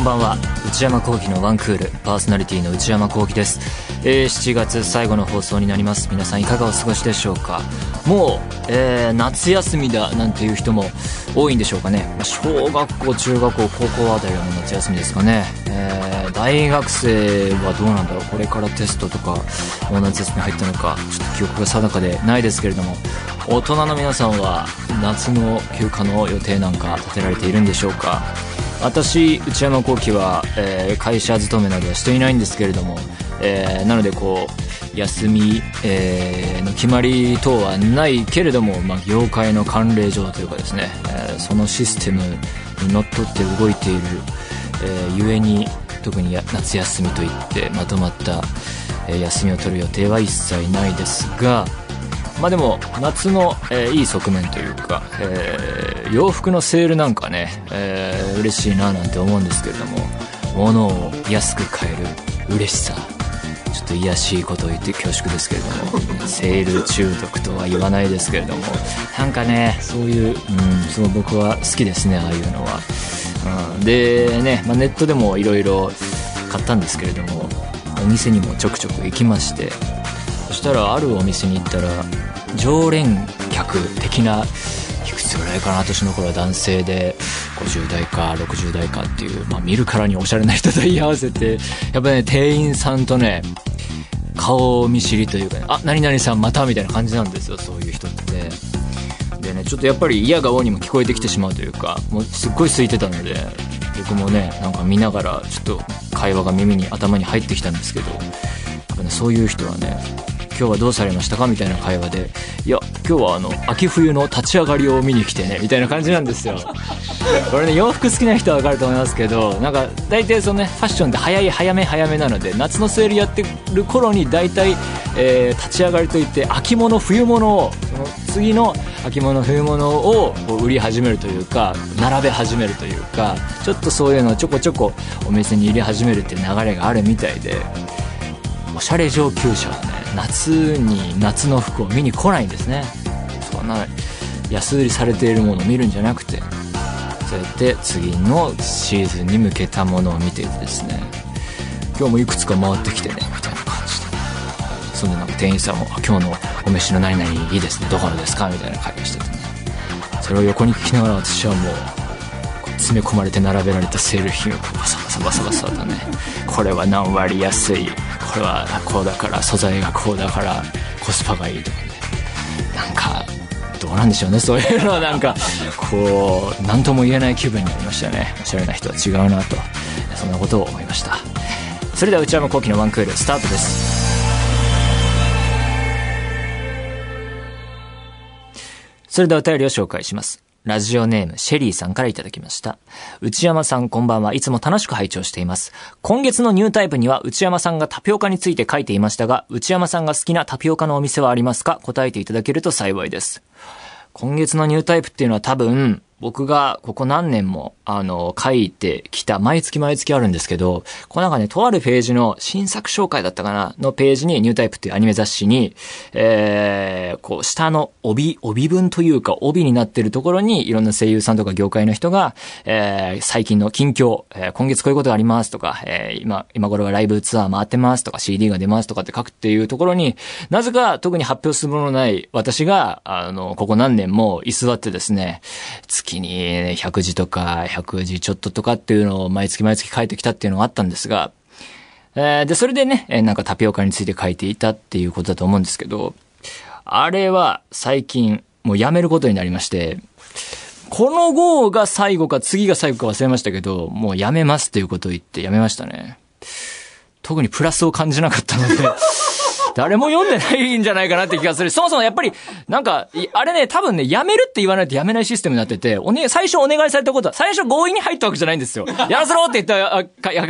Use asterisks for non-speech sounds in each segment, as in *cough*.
んばんは。内山聖輝のワンクールパーソナリティの内山聖輝です、えー7月最後の放送になります。皆さんいかがお過ごしでしょうか？もう、えー夏休みだなんていう人も多いんでしょうかね。小学校中学校高校あたりはもう夏休みですかね、えー大学生はどうなんだろう？これからテストとかもう夏休み入ったのかちょっと記憶が定かでないですけれども。大人の皆さんは夏の休暇の予定なんか立てられているんでしょうか？私内山聖輝は、えー会社勤めなどはしていないんですけれども、えーなのでこう休み、えーの決まり等はないけれども、まあ、業界の慣例上というかですね、えそのシステムにのっとって動いている、えーゆえに特に夏休みといってまとまった、え休みを取る予定は一切ないですがまあでも夏の、えーいい側面というか、えー洋服のセールなんかね、えー嬉しいななんて思うんですけれども物を安く買える嬉しさ。ちょっと癒しいことを言って恐縮ですけれどもセール中毒とは言わないですけれどもなんかねそういう、うん、すごい僕は好きですねああいうのは、うん、でね、まあ、ネットでもいろいろ買ったんですけれどもお店にもちょくちょく行きましてそしたらあるお店に行ったら常連客的ないくつぐらいかな年の頃は男性で50代か60代かっていう、まあ、見るからにおしゃれな人と言い合わせてやっぱね店員さんとね顔見知りというかねあ何々さんまたみたいな感じなんですよそういう人ってでねちょっとやっぱり嫌顔にも聞こえてきてしまうというかもうすっごい空いてたので僕もねなんか見ながらちょっと会話が耳に頭に入ってきたんですけどやっぱねそういう人はね今日はどうされましたか？みたいな会話でいや今日はあの秋冬の立ち上がりを見に来てねみたいな感じなんですよ。*laughs* これね洋服好きな人は分かると思いますけどなんか大体そのねファッションって早い早め早めなので夏のセールやってる頃に大体、えー立ち上がりといって秋物冬物をその次の秋物冬物を売り始めるというか並べ始めるというかちょっとそういうのをちょこちょこお店に入れ始めるっていう流れがあるみたいでおしゃれ上級者夏に夏の服を見に来ないんですね。そんな安売りされているものを見るんじゃなくてそうやって次のシーズンに向けたものを見ててですね。今日もいくつか回ってきてねみたいな感じで。そんでなんか店員さんも「今日のお召しの何々いいですね。どこのですか?」みたいな会話しててね。それを横に聞きながら私はもうこう詰め込まれて並べられたセール品をバサバサバサバサとね。これは何割安いこれはこうだから素材がこうだからコスパがいいとかね。なんかどうなんでしょうねそういうのはなんか。こう何とも言えない気分になりましたね。おしゃれな人は違うなと。そんなことを思いました。それでは内山昂輝のワンクールスタートです。それではお便りを紹介します。ラジオネーム、シェリーさんからいただきました。内山さん、こんばんは。いつも楽しく拝聴しています。今月のニュータイプには、内山さんがタピオカについて書いていましたが、内山さんが好きなタピオカのお店はありますか？答えていただけると幸いです。今月のニュータイプっていうのは多分、僕がここ何年も、あの、書いてきた、毎月毎月あるんですけど、こうなんかね、とあるページの新作紹介だったかなのページに、ニュータイプっていうアニメ雑誌に、えー、こう、下の帯、帯文というか、帯になってるところに、いろんな声優さんとか業界の人が、えー、最近の近況、えー今月こういうことがありますとか、えー今、今頃はライブツアー回ってますとか、CD が出ますとかって書くっていうところに、なぜか特に発表するもののない私が、あの、ここ何年も居座ってですね、月にね100字とか100字ちょっととかっていうのを毎月毎月書いてきたっていうのがあったんですが、えーで、それでね、えなんかタピオカについて書いていたっていうことだと思うんですけど、あれは最近もうやめることになりまして、この号が最後か次が最後か忘れましたけど、もうやめますっていうことを言ってやめましたね。特にプラスを感じなかったので、誰も読んでないんじゃないかなって気がする。そもそもやっぱり、なんか、あれね、多分ね、やめるって言わないとやめないシステムになってて、おね、最初お願いされたことは、最初強引に入ったわけじゃないんですよ。やらせろって言ったら、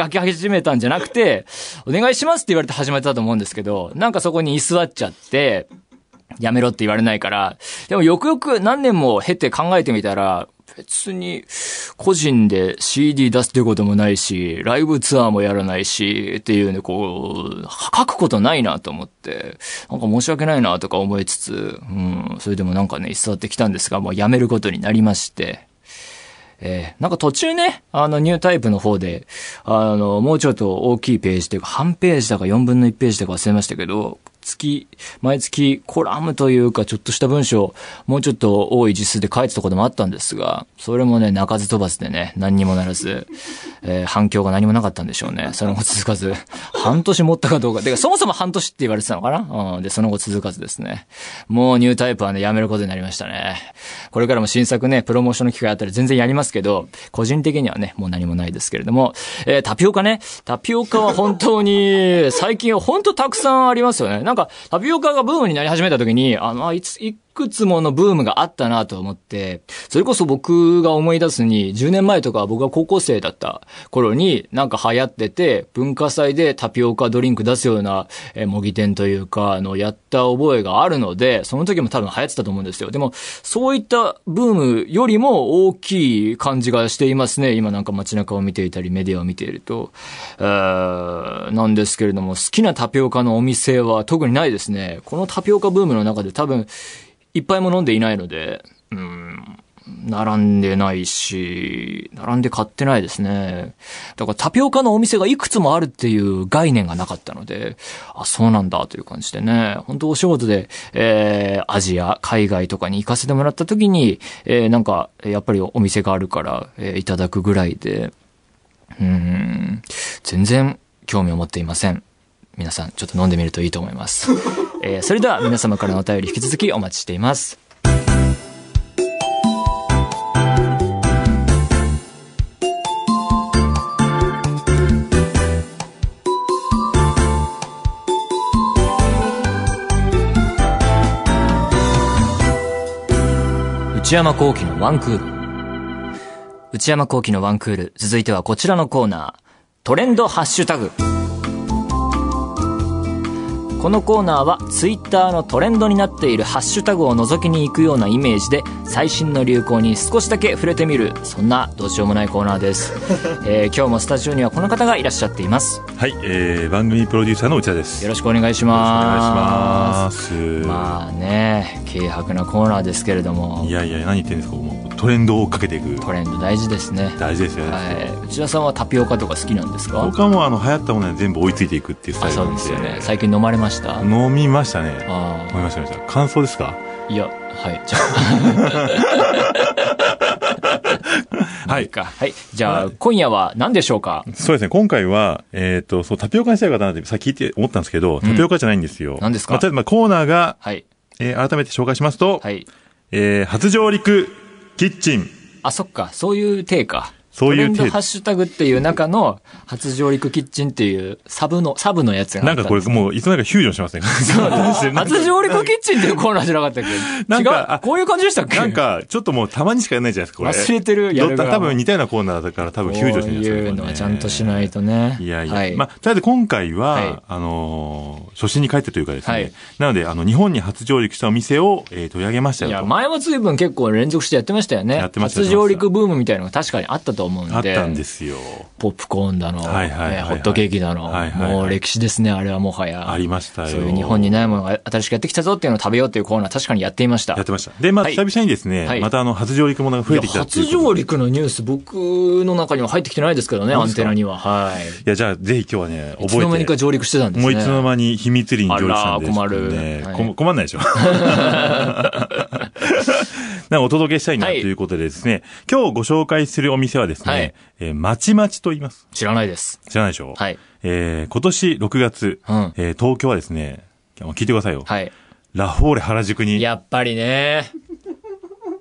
書き始めたんじゃなくて、お願いしますって言われて始めたと思うんですけど、なんかそこに居座っちゃって、やめろって言われないから。でもよくよく何年も経て考えてみたら、別に個人で CD 出すってこともないし、ライブツアーもやらないし、っていうね、こう、書くことないなと思って、なんか申し訳ないなとか思いつつ、うん、それでもなんかね、居座ってきたんですが、もうやめることになりまして、えー、なんか途中ね、あの、ニュータイプの方で、あの、もうちょっと大きいページというか、半ページだか4分の1ページだか忘れましたけど、月、毎月コラムというかちょっとした文章、もうちょっと多い字数で書いてたこともあったんですが、それもね、鳴かず飛ばずでね、何にもならず、えー、反響が何もなかったんでしょうね。その後続かず、半年持ったかどうか。てか、そもそも半年って言われてたのかな？うん。で、その後続かずですね。もうニュータイプはね、やめることになりましたね。これからも新作ね、プロモーションの機会あったら全然やりますけど、個人的にはね、もう何もないですけれども、えー、タピオカね。タピオカは本当に、最近は本当たくさんありますよね。なんか、タピオカがブームになり始めた時に、あの、いつ、いくつものブームがあったなと思って、それこそ僕が思い出すに、10年前とか僕が高校生だった頃になんか流行ってて、文化祭でタピオカドリンク出すような、模擬店というか、あの、やった覚えがあるので、その時も多分流行ってたと思うんですよ。でも、そういったブームよりも大きい感じがしていますね。今なんか街中を見ていたり、メディアを見ていると。えー、なんですけれども、好きなタピオカのお店は特にないですね。このタピオカブームの中で多分、一杯も飲んでいないので、うん、並んでないし、並んで買ってないですね。だからタピオカのお店がいくつもあるっていう概念がなかったので、あ、そうなんだという感じでね、本当お仕事で、えー、アジア、海外とかに行かせてもらった時に、えー、なんか、やっぱりお店があるから、えー、いただくぐらいで、うん、全然興味を持っていません。皆さんちょっと飲んでみるといいと思います。えー、それでは皆様からのお便り引き続きお待ちしています。内山幸喜のワンクール。内山幸喜のワンクール。続いてはこちらのコーナー。トレンドハッシュタグ。このコーナーはツイッターのトレンドになっているハッシュタグを覗きに行くようなイメージで最新の流行に少しだけ触れてみるそんなどうしようもないコーナーです、*laughs* えー、今日もスタジオにはこの方がいらっしゃっています。はい、えー、番組プロデューサーの内田です。よろしくお願いします。お願いします。まあね軽薄なコーナーですけれども。いやいや何言ってんですか。もうトレンドをかけていく。トレンド大事ですね。大事ですよね、はい、内田さんはタピオカとか好きなんですか？僕はもうあの流行ったものに全部追いついていくっていうスタイルそうですよね。最近飲まれました？飲みましたねあ飲みました感想ですか？いやはいじゃあはい。はい。じゃあ、今夜は何でしょうか？そうですね。今回は、えっ、ー、と、そう、タピオカにしたいかなってさっき聞いて思ったんですけど、タピオカじゃないんですよ。何ですか、まあ、まあ、コーナーが、はい。えー、改めて紹介しますと、はい。えー、初上陸キッチン。あ、そっか。そういう体か。そういうハッシュタグっていう中の初上陸キッチンっていうサブの、サブのやつがなんかこれもういつの間にかフュージョンしますね。初上陸キッチンっていうコーナーじゃなかったっけ？なんか、こういう感じでしたっけ？なんか、ちょっともうたまにしかやらないじゃないですか、これ。忘れてる、やる多分似たようなコーナーだから多分フュージョンしてるんですよ、ね。いうのはちゃんとしないとね。いやいや。はい、まあ、とりあえず今回は、はい、あのー、初心に帰ってというかですね。はい、なので、あの、日本に初上陸したお店を、えー、取り上げましたよいや、前は随分結構連続してやってましたよね。やってました。初上陸ブームみたいなのが確かにあったと思うんで。あったんですよ。ポップコーンだの、はいはいはいホットケーキだの、はいはいはい、もう歴史ですね、あれはもはや。ありましたよ。そういう日本にないものが新しくやってきたぞっていうのを食べようっていうコーナー確かにやっていました。やってました。で、まあ、久々にですね、はい、またあの、初上陸ものが増えてきた初上陸のニュース、僕の中には入ってきてないですけどね、アンテナには。はい。いや、じゃあ、ぜひ今日はね、覚えて。いつの間にか上陸してたんですね。もういつの間に秘密裏に上陸したんで。あら、困る。ね、はい、困んないでしょ。*laughs* なお届けしたいなということでですね、はい、今日ご紹介するお店はですね、はい、えー、まちまちと言います。知らないです。知らないでしょ？はい。えー、今年6月、うん、えー、東京はですね、聞いてくださいよ。はい。ラフォーレ原宿に。やっぱりね。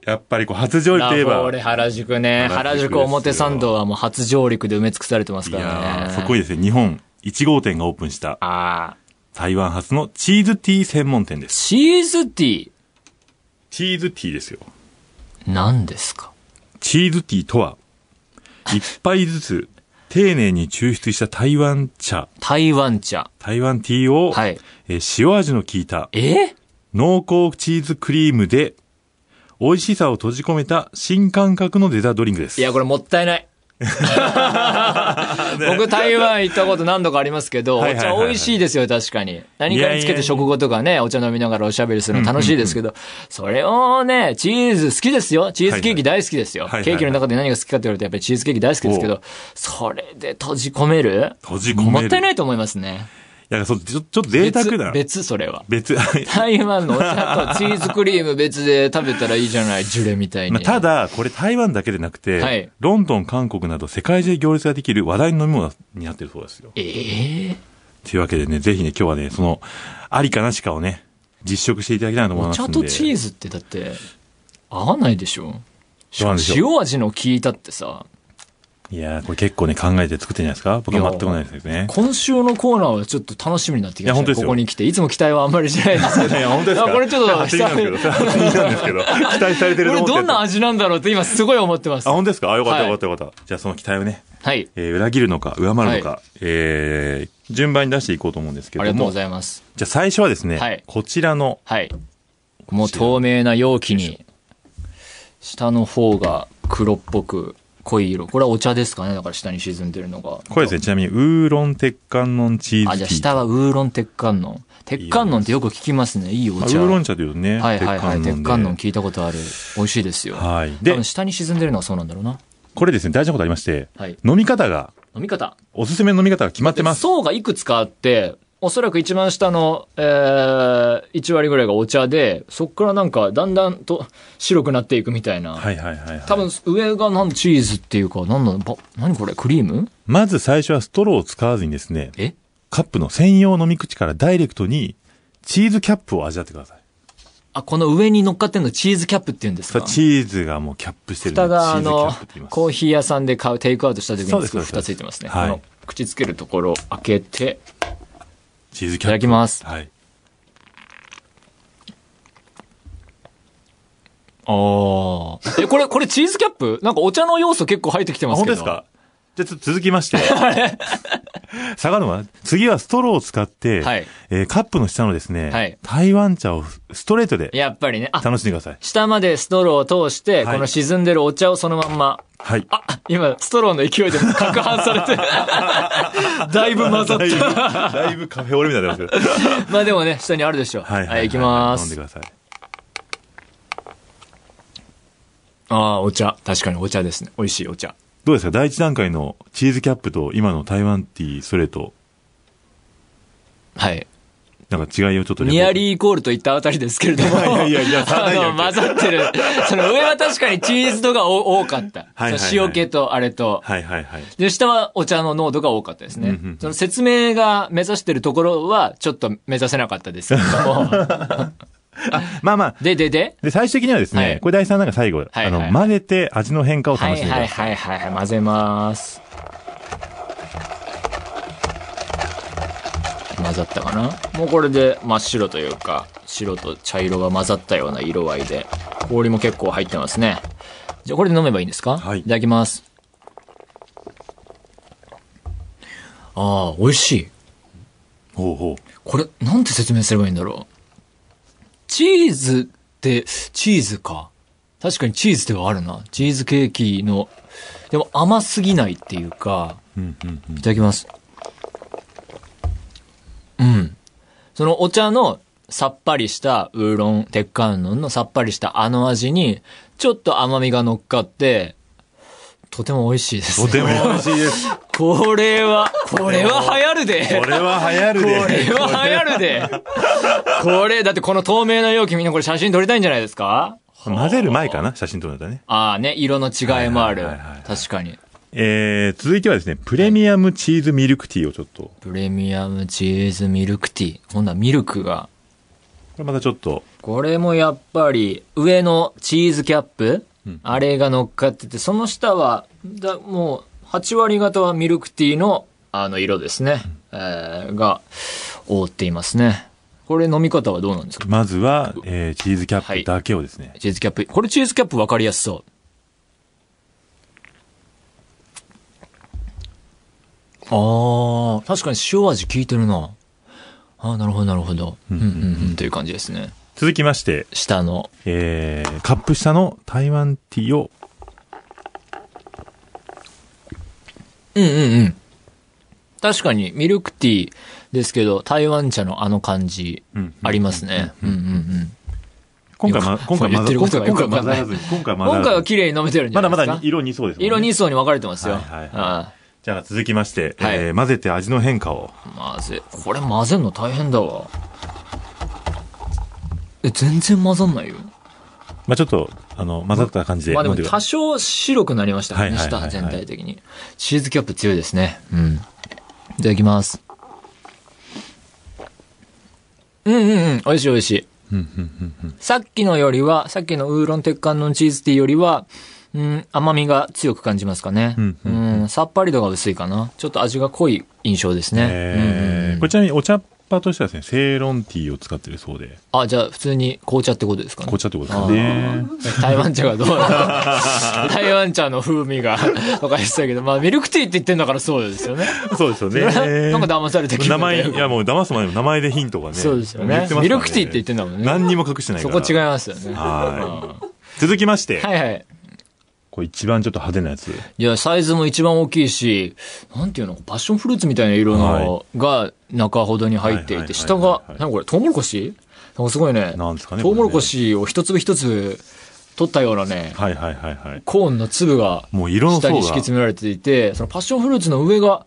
やっぱりこう初上陸といえば。ラフォーレ原宿ね。原宿表参道はもう初上陸で埋め尽くされてますからね。そこにですね、日本1号店がオープンした。ああ。台湾発のチーズティー専門店です。チーズティーチーズティーですよ。何ですか？チーズティーとは、一杯ずつ丁寧に抽出した台湾茶。台湾茶。台湾ティーを、はい、え塩味の効いた、え？濃厚チーズクリームで、美味しさを閉じ込めた新感覚のデザートドリンクです。いや、これもったいない。*laughs* 僕台湾行ったこと何度かありますけど、お茶美味しいですよ、確かに。何かにつけて食後とかね、お茶飲みながらおしゃべりするの楽しいですけど、それをね、チーズ好きですよ。チーズケーキ大好きですよ。ケーキの中で何が好きかって言われるとやっぱりチーズケーキ大好きですけど、それで閉じ込める？閉じ込めるもったいないと思いますね。いや、そう、ちょ、ちょっと贅沢な。別、別それは。別。*laughs* 台湾のお茶とチーズクリーム別で食べたらいいじゃない、ジュレみたいに。まあ、ただ、これ台湾だけでなくて、はいロンドン、韓国など世界中で行列ができる話題の飲み物になってるそうですよ。ええというわけでね、ぜひね、今日はね、その、ありかなしかをね、実食していただきたいなと思いおますんで。茶とチーズってだって、合わないでしょ？しかもそうなんですよ塩味の効いたってさ、いやー、これ結構ね、考えて作ってるんじゃないですか？僕は全くないですね。今週のコーナーはちょっと楽しみになってきましたね。ここに来て。いつも期待はあんまりしないですけど。いや、本当ですか？あこれちょっと初耳なんですけど、初耳なんですけど、期待されてるこれどんな味なんだろうって今すごい思ってます。あ、本当ですか？あ、よかったはいよかったよかった。じゃあその期待をね、はい。えー裏切るのか、上回るのか、えー、順番に出していこうと思うんですけれども。ありがとうございます。じゃあ最初はですね、はいこちらの、はい。もう透明な容器に、下の方が黒っぽく濃い色。これはお茶ですかねだから下に沈んでるのが。これですね、ちなみに、ウーロン鉄観音チーズティー。あ、じゃあ下はウーロン鉄観音。鉄観音ってよく聞きますね。いいおまあ茶。ウーロン茶というとね、はいはいはい。鉄観音で聞いたことある。美味しいですよ。はい。多で分、下に沈んでるのはそうなんだろうな。これですね、大事なことありまして、はい。飲み方が、飲み方。おすすめの飲み方が決まってます。層がいくつかあって、おそらく一番下の、えー、1割ぐらいがお茶で、そっからなんかだんだんと白くなっていくみたいな。はいはいはい、はい。多分上がなんチーズっていうか、なんだば、何これ？クリーム？まず最初はストローを使わずにですね、え？カップの専用飲み口からダイレクトにチーズキャップを味わってください。あ、この上に乗っかってんのチーズキャップって言うんですか？さチーズがもうキャップしてる蓋があの。コーヒー屋さんで買うテイクアウトした時に蓋ついてますね。はいこの口つけるところを開けて、チーズキャップ。いただきますはい。ああ。え、これ、これチーズキャップ？なんかお茶の要素結構入ってきてあ、ますけど。本当ですか？じゃあちょっと続きまして。*laughs* 下がるのは、次はストローを使って、はいえーカップの下のですね、はい台湾茶をストレートでやっぱりね。あ、楽しんでください。下までストローを通して、はいこの沈んでるお茶をそのまんま。はい。あ、今、ストローの勢いで攪拌されて、*laughs* だいぶ混ざった。だいぶカフェオレみたいになってますけど。*laughs* まあでもね、下にあるでしょう。はい、はい、行きま飲んですく。ださい。ああ、お茶。確かにお茶ですね。美味しいお茶。どうですか？第一段階のチーズキャップと今の台湾ティーストレート、はい。なんか違いをちょっとニアー。リーイコールといったあたりですけれども。*laughs* いやいやいやさあの、混ざってる。その上は確かにチーズ度がお多かった。はいはい塩気とあれと。はいはいはい。で、下はお茶の濃度が多かったですね。うんうんうんその説明が目指してるところは、ちょっと目指せなかったですけれども。*laughs* まあまあ、で、で、で？で、最終的にはですね、はいこれ第三段階最後、はいはいあの、混ぜて味の変化を楽しんでくはいださい。はいはいはい。混ぜます。混ざったかな？もうこれで真っ白というか、白と茶色が混ざったような色合いで、氷も結構入ってますね。じゃあこれで飲めばいいんですか？はいいただきます。ああ、美味しい。ほうほう。これ、なんて説明すればいいんだろう？チーズって、チーズか？確かにチーズではあるな。チーズケーキの、でも甘すぎないっていうか、うんうんうんいただきます。うん。そのお茶のさっぱりしたウーロン、鉄観音のさっぱりしたあの味に、ちょっと甘みが乗っかって、とても美味しいです、とても美味しいです。*laughs* これは、これは流行るで。これは流行るこで。れは流行るで。これ、だってこの透明な容器みんなこれ写真撮りたいんじゃないですか？混ぜる前かな写真撮るんだね。ああね、色の違いもある。確かに。えー、続いてはですね、プレミアムチーズミルクティーをちょっと、こプレミアムチーズミルクティー。今度はミルクが。れまたちょっと、これもやっぱり上のチーズキャップ、うんあれが乗っかってて、その下は、だもう8割方はミルクティーのあの色ですね。えーが覆っていますね。これ飲み方はどうなんですか？まずは、えー、チーズキャップだけをですね、チーズキャップ。これチーズキャップ分かりやすそう。ああ、確かに塩味効いてるな。ああ、なるほど、なるほど。うん、うん、うん、という感じですね。続きまして、下の。えー、カップ下の台湾ティーを、うん、うん、うん。確かにミルクティーですけど、台湾茶のあの感じうんありますね。うんうんうん。今回ま、今回言ってる混ざ、ことがよく今回混ざらずに、今回混ざらず今回は綺麗に飲めてるんじゃまだないですか？まだ色2層ですね。色2層に分かれてますよ。はいはいじゃあ続きまして、はいえー混ぜて味の変化を。あ混ぜ、これ混ぜんの大変だわ。え、全然混ざんないよ。まあちょっと、あの、混ざった感じでまあでも多少白くなりましたね、下全体的に。チーズキャップ強いですね。うん。いただきます。うんうんうん、美味しい美味しい。さっきのよりは、さっきのウーロン鉄管のチーズティーよりは、うん、甘みが強く感じますかね。うんううん、さっぱり度が薄いかな。ちょっと味が濃い印象ですね。えーこれちなみにお茶っ葉としてはですね、セイロンティーを使ってるそうで、あ、じゃあ普通に紅茶ってことですかね。紅茶ってことですかね。台湾茶がどうなの *laughs* 台湾茶の風味が、*laughs* とか言ってたけど、まあミルクティーって言ってんだからそうですよね。そうですよね。なんか騙された気分だ名よ前、いやもう騙す前にも名前でヒントがね。そうですよね言ってますからミルクティーって言ってんだもんね何にも隠してないから。そこ違いますよね。はい。続きまして、はいはい。これ一番ちょっと派手なやつ。いや、サイズも一番大きいし、なんていうの、パッションフルーツみたいな色のが中ほどに入っていて、下が、なんかこれ、トウモロコシ？なんかすごいね。なんですかねトウモロコシを一粒一粒取ったようなね、はいはいはいはい。コーンの粒がもう色の層が下に敷き詰められていて、そのパッションフルーツの上が、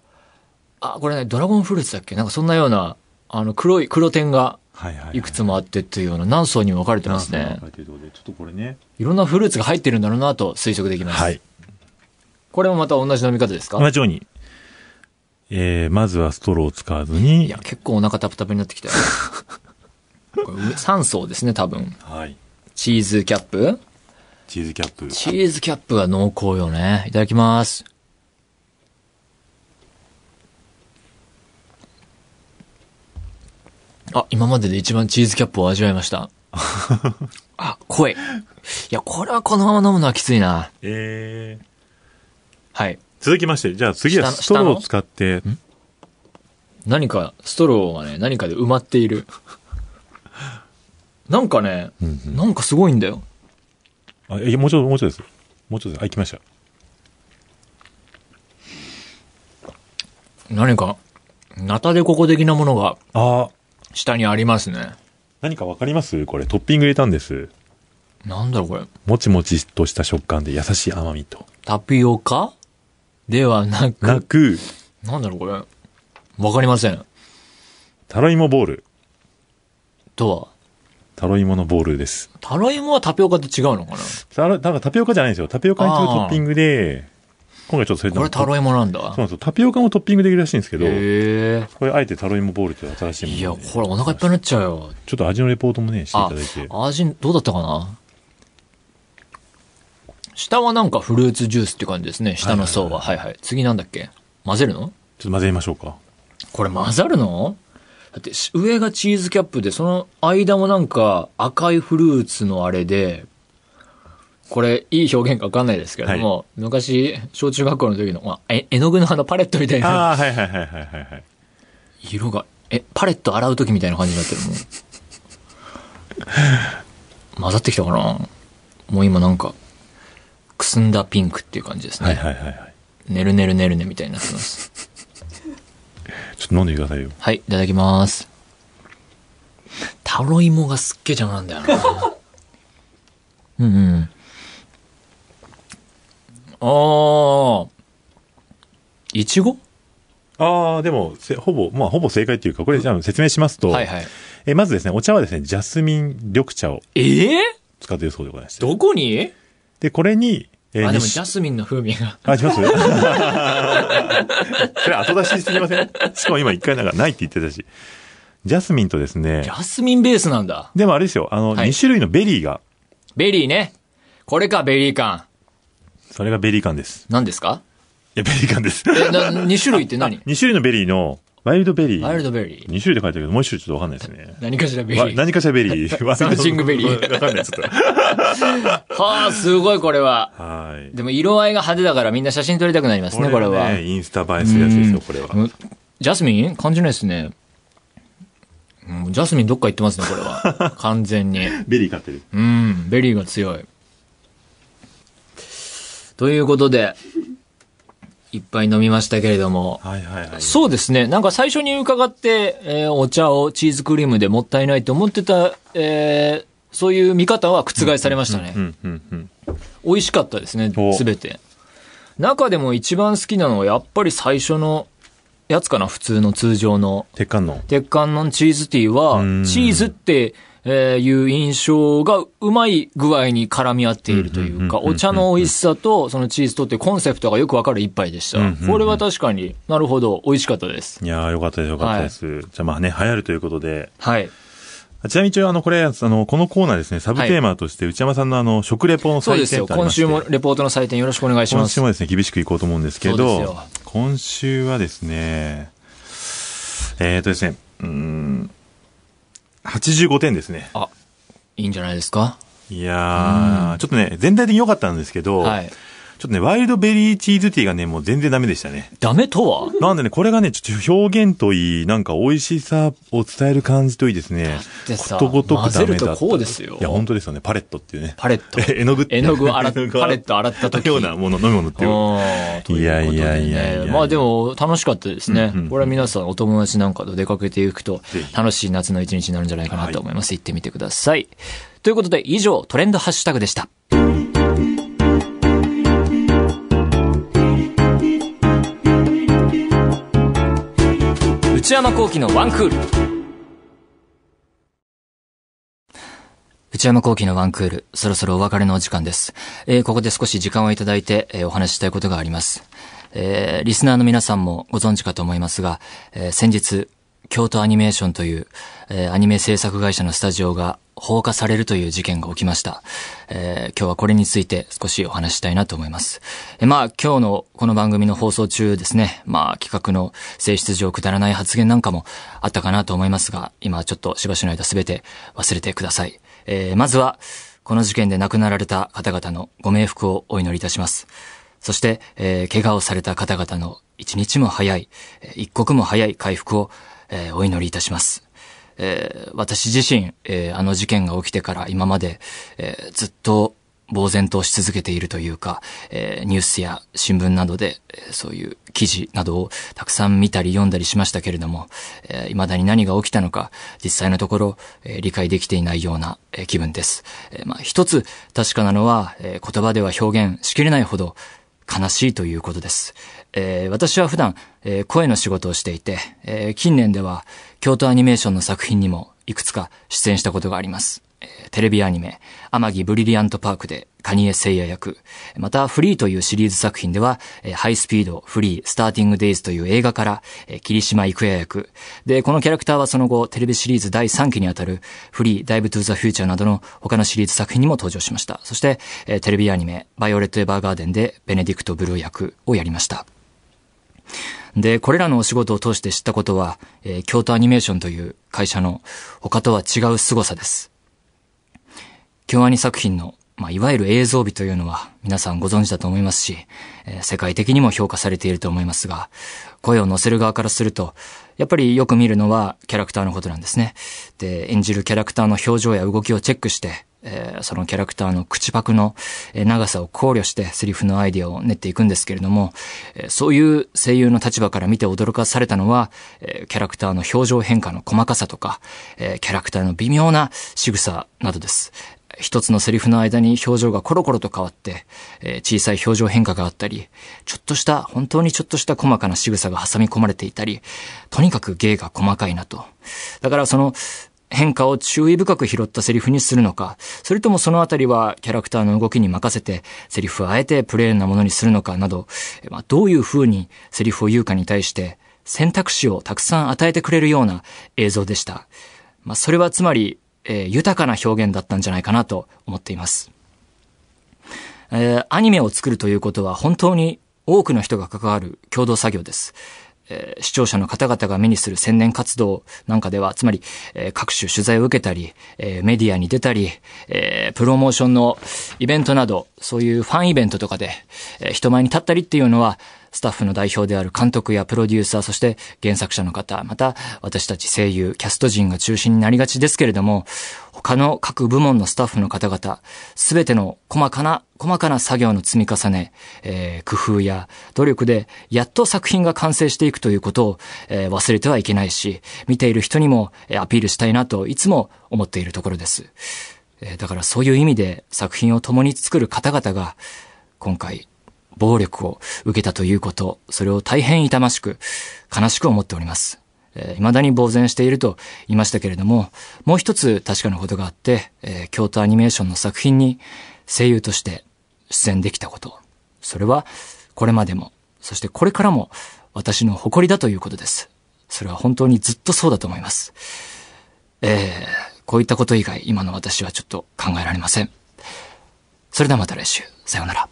あ、これね、ドラゴンフルーツだっけ？なんかそんなような、あの、黒い、黒点がはいはいはい。いくつもあってっていうような何層に分かれてますねちょっとこれね。いろんなフルーツが入ってるんだろうなと推測できます。はい。これもまた同じ飲み方ですか？同じように、えー、まずはストローを使わずに、いや、結構お腹タプタプになってきたよ。*laughs* これ上3層ですね、多分。はい。チーズキャップチーズキャップ。チーズキャップが濃厚よね。いただきます。あ、今までで一番チーズキャップを味わいました。*laughs* あ、濃い。いや、これはこのまま飲むのはきついな。えー、はい。続きまして、じゃあ次は下ストローを使って、何か、ストローがね、何かで埋まっている。*laughs* なんかね、うんうんなんかすごいんだよ。あ、いや、もうちょっと、もうちょっとです。もうちょっとです。あ、行きました。何か、ナタデココ的なものがあ下にありますね。何かわかります？これトッピング入れたんです。なんだろうこれ。もちもちとした食感で優しい甘みと。タピオカ？ではなく、なく、なんだろうこれ。わかりません。タロイモボール。とは？タロイモのボールです。タロイモはタピオカと違うのかな？タロ、なんかタピオカじゃないんですよ。タピオカにするトッピングで、今回ちょっとそれこれタロイモなんだそう。なんですよ。タピオカもトッピングできるらしいんですけど。これあえてタロイモボールという新しいものいや、でこれお腹いっぱいになっちゃうよ。ちょっと味のレポートもね、していあただいて。、味どうだったかな？下はなんかフルーツジュースって感じですね。下の層は。はいはい。次なんだっけ？混ぜるの？ちょっと混ぜみましょうか。これ混ざるの？だってし上がチーズキャップで、その間もなんか赤いフルーツのあれで、これいい表現かわかんないですけれども、昔、小中学校の時の、まあ、え絵の具のあのパレットみたいなああ、はいはいはいはいはいはい。色が、え、パレット洗う時みたいな感じになってるもん。混ざってきたかな？もう今なんか、くすんだピンクっていう感じですね。はいはいはいはい。ねるねるねるねみたいになってます。ちょっと飲んでくださいよ。はい、いただきます。タロイモがすっげえ邪魔なんだよな。*laughs* うんうん。あー。いちごああ、でも、せほぼ、まあ、ほぼ正解っていうか、これじゃあ説明しますと、はいはい。えまずですね、お茶はですね、ジャスミン緑茶をええ使っているそうでございまして。どこに？で、これに、えーあ、でもジャスミンの風味が。あ、します？*laughs* それ後出しすぎません？しかも今一回なんかないって言ってたし。ジャスミンとですねジ、ャスミンベースなんだ。でもあれですよ、あの、はい2種類のベリーが、ベリーね。これか、ベリー缶。それがベリー缶です。何ですか？いや、ベリー缶です。え、な、2種類って何？2種類のベリーの、ワイルドベリー。ワイルドベリー。2種類で書いてあるけど、もう1種類ちょっとわかんないですね。*laughs* 何かしらベリー。わ何かしらベリー。サムシングベリーわかんない、ちょっと。*laughs* はあ、すごい、これは。はい。でも色合いが派手だからみんな写真撮りたくなりますね、これは。インスタ映えするやつですよ、これは。うんジャスミン？感じないですね。うんジャスミンどっか行ってますね、これは。*laughs* 完全に。ベリー買ってる。うん、ベリーが強い。ということで、いっぱい飲みましたけれども。はいはいはい。そうですね。なんか最初に伺って、えーお茶をチーズクリームでもったいないと思ってた、えーそういう見方は覆されましたね。美味しかったですね、おすべて。中でも一番好きなのはやっぱり最初のやつかな、普通の通常の。鉄管の。鉄管のチーズティーはうん、チーズって、えーいう印象がうまい具合に絡み合っているというか、お茶の美味しさとそのチーズとってコンセプトがよくわかる一杯でした。これは確かになるほど美味しかったです。いやーよかったですよかったです。じゃあまあね、流行るということで。はい。ちなみに一応あの、これ、あの、このコーナーですね、サブテーマとして内山さんのあの、食レポの採そうですよ。今週もレポートの採点よろしくお願いします今週。もですね、厳しくいこうと思うんですけどよ、今週はですね、えーとですね、うーん、85点ですね。あ、いいんじゃないですか？いやー、ちょっとね、全体的に良かったんですけど、はい。ちょっとね、ワイルドベリーチーズティーがね、もう全然ダメでしたね。ダメとは？なんでね、これがね、ちょっと表現といい、なんか美味しさを伝える感じといいですね。てさことごとくダメだ。混ぜるとこうですよいや、本当ですよね。パレットっていうね。パレット。*laughs* 絵の具絵の具洗っパレット洗った時ようなもの、飲み物っていう。うんいやいやいやいやまあでも楽しかったですねうんうんうん。これは皆さんお友達なんかと出かけていくと楽しい夏の一日になるんじゃないかなと思います。行ってみてください。ということで以上トレンドハッシュタグでした。内山幸喜のワンクール。内山幸喜のワンクール、そろそろお別れのお時間です。えーここで少し時間をいただいて、えーお話ししたいことがあります。えーリスナーの皆さんもご存知かと思いますが、えー先日、京都アニメーションという、えーアニメ制作会社のスタジオが放火されるという事件が起きました。えー今日はこれについて少しお話したいなと思います。えーまあ今日のこの番組の放送中ですね、まあ企画の性質上くだらない発言なんかもあったかなと思いますが、今ちょっとしばしの間すべて忘れてください。えーまずは、この事件で亡くなられた方々のご冥福をお祈りいたします。そして、えー怪我をされた方々の一日も早い、一刻も早い回復を、えーお祈りいたします。えー私自身、えーあの事件が起きてから今まで、えずっと呆然とし続けているというか、えニュースや新聞などで、えそういう記事などをたくさん見たり読んだりしましたけれども、えー未だに何が起きたのか、実際のところ、え理解できていないような、え気分です。えまあ、一つ確かなのは、え言葉では表現しきれないほど悲しいということです。えー私は普段、えー声の仕事をしていて、えー近年では京都アニメーションの作品にもいくつか出演したことがあります。テレビアニメ、天城ブリリアントパークでカニエ聖夜役、またフリーというシリーズ作品では、ハイスピード、フリー、スターティングデイズという映画から、霧島郁也役。で、このキャラクターはその後、テレビシリーズ第3期にあたる、フリー、ダイブトゥザフューチャーなどの他のシリーズ作品にも登場しました。そして、テレビアニメ、バイオレット・エヴァーガーデンでベネディクト・ブルー役をやりました。で、これらのお仕事を通して知ったことは、えー京都アニメーションという会社の他とは違う凄さです。京アニ作品の、まあ、いわゆる映像美というのは皆さんご存知だと思いますし、えー世界的にも評価されていると思いますが、声を乗せる側からすると、やっぱりよく見るのはキャラクターのことなんですね。で、演じるキャラクターの表情や動きをチェックして、えーそのキャラクターの口パクの長さを考慮してセリフのアイディアを練っていくんですけれども、えーそういう声優の立場から見て驚かされたのは、えーキャラクターの表情変化の細かさとか、えーキャラクターの微妙な仕草などです。一つのセリフの間に表情がコロコロと変わって、えー小さい表情変化があったり、ちょっとした、本当にちょっとした細かな仕草が挟み込まれていたり、とにかく芸が細かいなと。だからその、変化を注意深く拾ったセリフにするのか、それともそのあたりはキャラクターの動きに任せて、セリフをあえてプレーンなものにするのかなど、まあ、どういう風にセリフを言うかに対して、選択肢をたくさん与えてくれるような映像でした。まあ、それはつまり、えー豊かな表現だったんじゃないかなと思っています。えーアニメを作るということは本当に多くの人が関わる共同作業です。えー視聴者の方々が目にする宣伝活動なんかでは、つまり、えー各種取材を受けたり、えーメディアに出たり、えープロモーションのイベントなど、そういうファンイベントとかで、えー人前に立ったりっていうのは、スタッフの代表である監督やプロデューサー、そして原作者の方、また私たち声優、キャスト陣が中心になりがちですけれども、他の各部門のスタッフの方々、すべての細かな、細かな作業の積み重ね、えー、工夫や努力で、やっと作品が完成していくということを、えー、忘れてはいけないし、見ている人にもアピールしたいなといつも思っているところです。えー、だからそういう意味で作品を共に作る方々が、今回、暴力を受けたということ、それを大変痛ましく、悲しく思っております。えー、未だに呆然していると言いましたけれども、もう一つ確かなことがあって、えー、京都アニメーションの作品に声優として出演できたこと。それは、これまでも、そしてこれからも私の誇りだということです。それは本当にずっとそうだと思います。えー、こういったこと以外、今の私はちょっと考えられません。それではまた来週。さようなら。